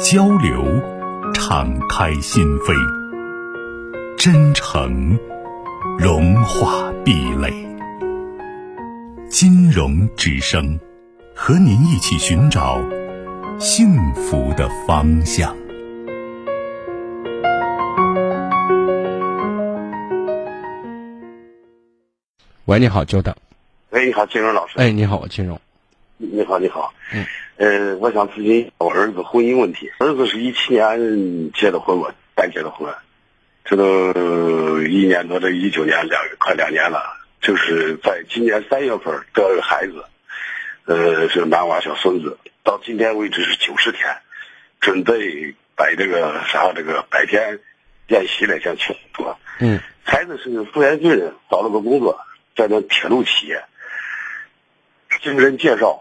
交流，敞开心扉；真诚，融化壁垒。金融之声，和您一起寻找幸福的方向。喂，你好，久等。喂，你好，金融老师。哎，你好，金荣。你好，你好。嗯。呃，我想咨询我儿子婚姻问题。儿子是一七年结的婚，我才结的婚，这都一年多，这一九年两快两年了。就是在今年三月份得了个孩子，呃，是男娃小孙子。到今天为止是九十天，准备摆这个啥这个百天宴席来想庆祝。嗯。孩子是富源军人，找了个工作，在那铁路企业，经人介绍。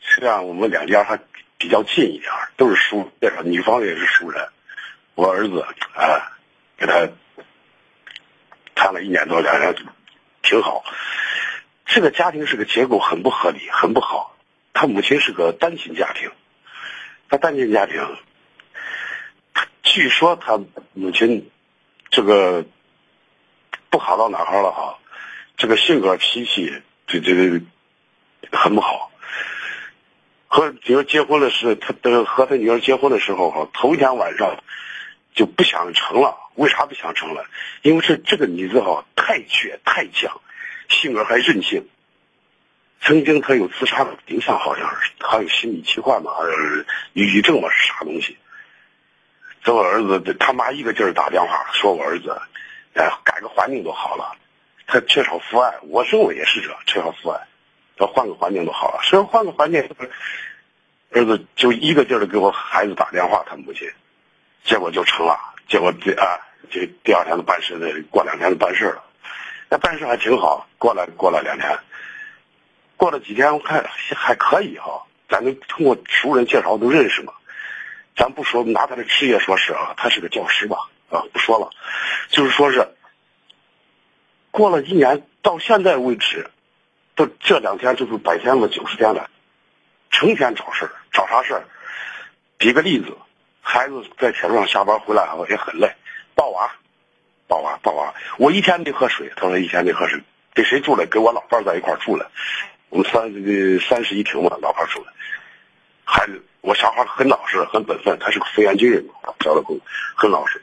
是啊我们两家还比较近一点，都是熟，女方也是熟人。我儿子啊，给他谈了一年多，两人挺好。这个家庭是个结构很不合理，很不好。他母亲是个单亲家庭，他单亲家庭，据说他母亲这个不好到哪儿了哈？这个性格脾气，这这个很不好。和女儿结婚的时候他，的和他女儿结婚的时候哈，头一天晚上就不想成了。为啥不想成了？因为是这个女子哈太倔太犟，性格还任性。曾经他有自杀的倾向，好像是还有心理疾患嘛，还是抑郁症嘛，是啥东西？这我儿子他妈一个劲儿打电话说我儿子，哎，改个环境就好了。他缺少父爱，我认为也是这，缺少父爱。要换个环境都好了，所以换个环境，儿子就一个劲儿的给我孩子打电话，他母亲，结果就成了，结果第啊，就第二天就办事的，过两天就办事了，那办事还挺好，过了过了两天，过了几天我看还可以哈，咱们通过熟人介绍都认识嘛，咱不说拿他的职业说事啊，他是个教师吧啊，不说了，就是说是过了一年到现在为止。都这两天就是百天了，九十天了，成天找事儿，找啥事儿？举个例子，孩子在铁路上下班回来后也很累，抱娃，抱娃，抱娃。我一天没喝水，他说一天没喝水，给谁住了？给我老伴在一块住了。我们三三室一厅嘛，老伴住了。孩子，我小孩很老实，很本分，他是个复员军人，交了工，很老实。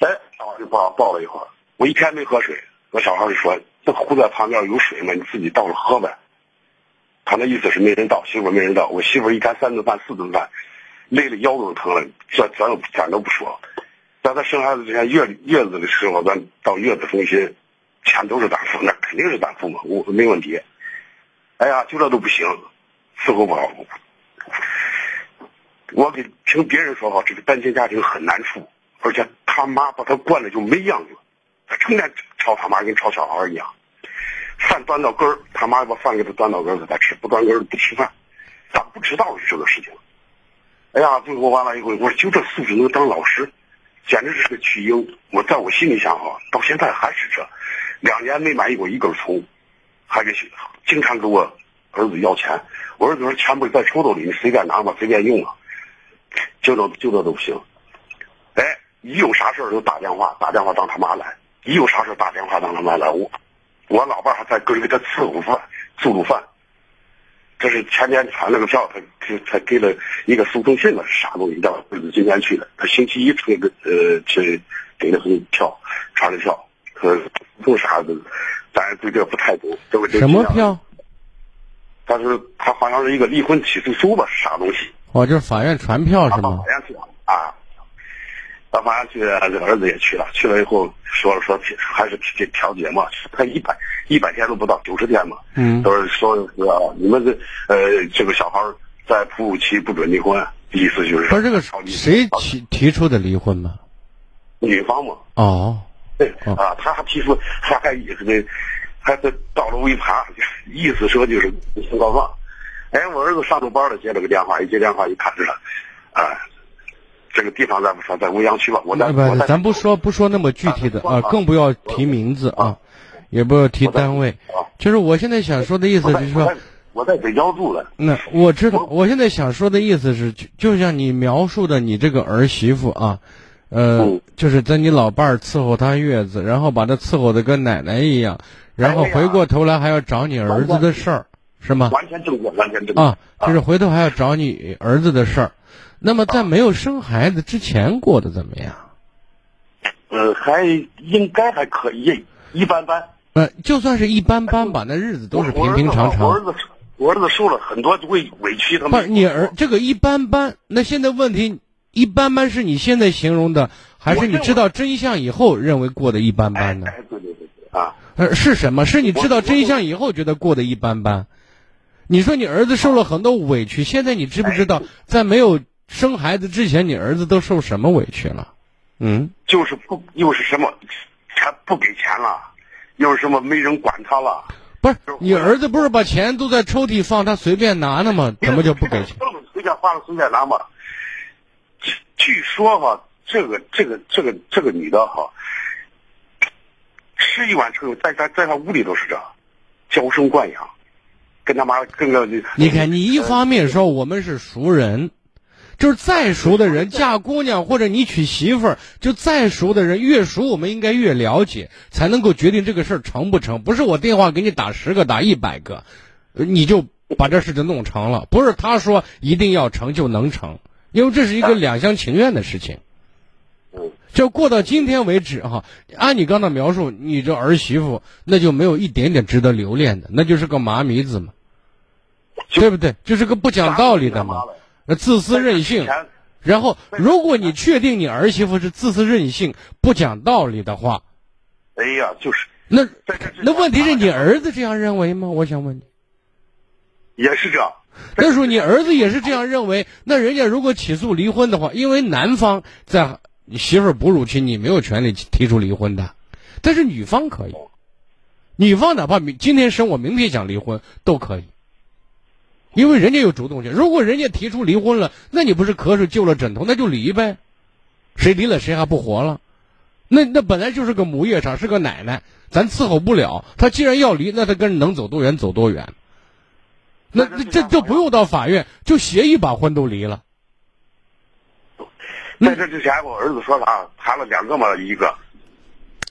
哎，小孩就抱抱了一会儿，我一天没喝水，我小孩就说。那湖在旁边有水吗？你自己倒了喝呗。他那意思是没人倒，媳妇没人倒。我媳妇一天三顿饭、四顿饭，累的腰都疼了，这咱都咱都不说。在他生孩子之前月月子的时候，咱到月子中心，钱都是咱付，那肯定是咱付嘛，我没问题。哎呀，就这都不行，伺候不好。我给听别人说哈，这个单亲家庭很难处，而且他妈把他惯的就没样子。他成天抄他妈，跟抄小孩一样。饭端到根儿，他妈把饭给他端到根儿给，他吃；不端根儿不吃饭。咋不知道是这个事情？哎呀，最后完了以后，我说就这素质能当老师，简直是个巨婴。我在我心里想哈，到现在还是这，两年没满意过一根葱，还给经常给我儿子要钱。我儿子说钱不是在抽屉里，你随便拿吧，随便用啊。就这就这都不行。哎，一有啥事儿就打电话，打电话让他妈来。一有啥事打电话让他妈来，我我老伴还在跟着给他伺候饭、做做饭。这是前年传了个票，他他他给了一个诉讼信了，啥东西？叫儿子今天去了，他星期一出个呃去给了份票，传的票，说做啥的，咱对这不太懂。什么票？他是他好像是一个离婚起诉书吧，啥东西？哦，就是法院传票是吗？法院传啊。到法院去，这儿子也去了。去了以后说了说，还是调调解嘛。他一百一百天都不到，九十天嘛。嗯。都是说，是你们这呃，这个小孩在哺乳期不准离婚，意思就是不是这个谁提提出的离婚嘛？女方嘛，哦，对哦啊，他还提出，他还意思的，还是到了尾盘，意思说就是先告状。哎，我儿子上着班了，接了个电话，一接电话一看是了，啊，这个地方咱不说，在未央区吧，我在那不，咱不说不说那么具体的啊，更不要提名字啊，也不要提单位。啊，就是我现在想说的意思就是说我在，北郊住了，那我知道，我现在想说的意思是，就就像你描述的，你这个儿媳妇啊，呃嗯，就是在你老伴儿伺候她月子，然后把她伺候的跟奶奶一样，然后回过头来还要找你儿子的事儿，是吗？完全正确，完全正确啊，就是回头还要找你儿子的事儿。那么在没有生孩子之前过得怎么样？呃，还应该还可以，一般般。呃，就算是一般般吧，那日子都是平平常常。我儿子，我儿子受了很多委委屈，他们不是你儿这个一般般，那现在问题一般般是你现在形容的，还是你知道真相以后认为过得一般般呢？哎，对对对对啊，呃，是什么？是你知道真相以后觉得过得一般般？你说你儿子受了很多委屈，现在你知不知道，在没有生孩子之前，你儿子都受什么委屈了？嗯，就是不又是什么，他不给钱了，又是什么没人管他了，不是，你儿子不是把钱都在抽屉放，他随便拿呢吗？怎么就不给钱？随便花了随便拿嘛。据据说哈，这个这个这个这个女的哈，吃一碗之后，在在在她屋里都是这，娇生惯养，跟他妈跟个你看，你一方面说我们是熟人，就是再熟的人嫁姑娘或者你娶媳妇儿，就再熟的人越熟，我们应该越了解，才能够决定这个事儿成不成。不是我电话给你打十个打一百个，你就把这事就弄成了。不是他说一定要成就能成，因为这是一个两厢情愿的事情。就过到今天为止哈，按你刚才描述，你这儿媳妇那就没有一点点值得留恋的，那就是个麻迷子嘛，对不对？就是个不讲道理的嘛，自私任性。然后，如果你确定你儿媳妇是自私任性、不讲道理的话，哎呀，就是那那问题是你儿子这样认为吗？我想问你，也是这样。那时候你儿子也是这样认为，那人家如果起诉离婚的话，因为男方在你媳妇儿哺乳期，你没有权利提出离婚的，但是女方可以，女方哪怕明今天生我，明天想离婚都可以，因为人家有主动权。如果人家提出离婚了，那你不是瞌睡救了枕头，那就离呗，谁离了谁还不活了？那那本来就是个母夜叉，是个奶奶，咱伺候不了。他既然要离，那他跟人能走多远走多远。那那这就不用到法院，就协议把婚都离了。在这之前，我儿子说啥，谈了两个嘛，一个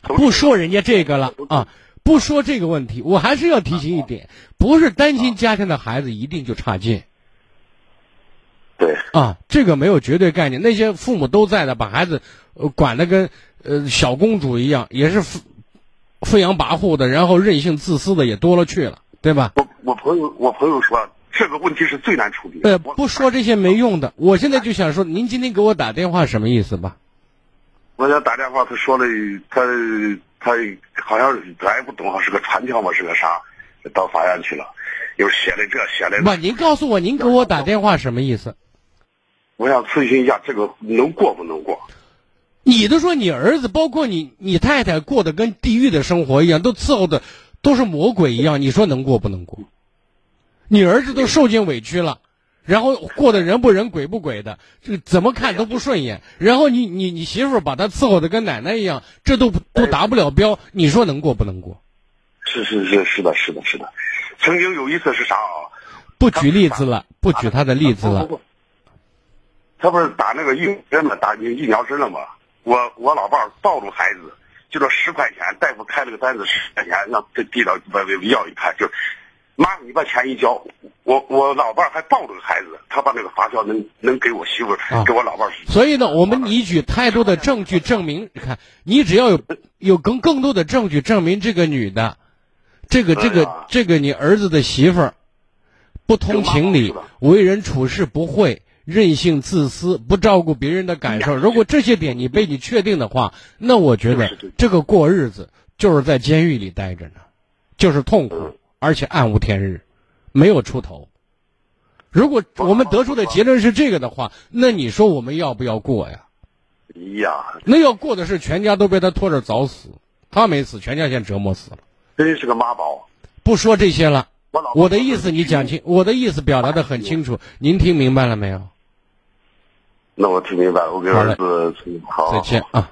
不说人家这个了啊，不说这个问题，我还是要提醒一点，不是担心家庭的孩子一定就差劲对，啊，这个没有绝对概念。那些父母都在的，把孩子呃管得跟呃小公主一样，也是飞飞扬跋扈的，然后任性自私的也多了去了，对吧？我我朋友我朋友说这个问题是最难处理的。呃，不说这些没用的，我现在就想说，您今天给我打电话什么意思吧？我想打电话，他说了，他他好像是咱也不懂，是个传票嘛，是个啥，到法院去了，又写了这写了不，那。您告诉我，您给我打电话什么意思？我想咨询一下，这个能过不能过？你都说你儿子，包括你你太太过得跟地狱的生活一样，都伺候的都是魔鬼一样，你说能过不能过？你儿子都受尽委屈了，然后过得人不人鬼不鬼的，这个怎么看都不顺眼。然后你你你媳妇把他伺候的跟奶奶一样，这都都达不了标，你说能过不能过？是是是是的，是的，是的。曾经有一次是啥啊？不举例子了，不举他的例子了。他不是打那个疫苗针嘛，打疫苗针了吗？我我老伴儿抱住孩子，就说十块钱，大夫开了个单子十块钱，让这递到把这药一看，就妈，你把钱一交，我我老伴儿还抱着个孩子，他把那个发票能能给我媳妇儿，啊给我老伴儿。所以呢，我们你举太多的证据证明，你看你只要有有更更多的证据证明这个女的，这个这个哎这个你儿子的媳妇儿，不通情理为人处事不会，任性自私，不照顾别人的感受。如果这些点你被你确定的话，那我觉得这个过日子就是在监狱里待着呢，就是痛苦嗯，而且暗无天日，没有出头。如果我们得出的结论是这个的话，那你说我们要不要过呀？呀，那要过的是全家都被他拖着早死，他没死，全家先折磨死了。真是个妈宝。不说这些了，我我的意思你讲清，我的意思表达的很清楚，您听明白了没有？那我听明白了，我给儿子好。再见啊。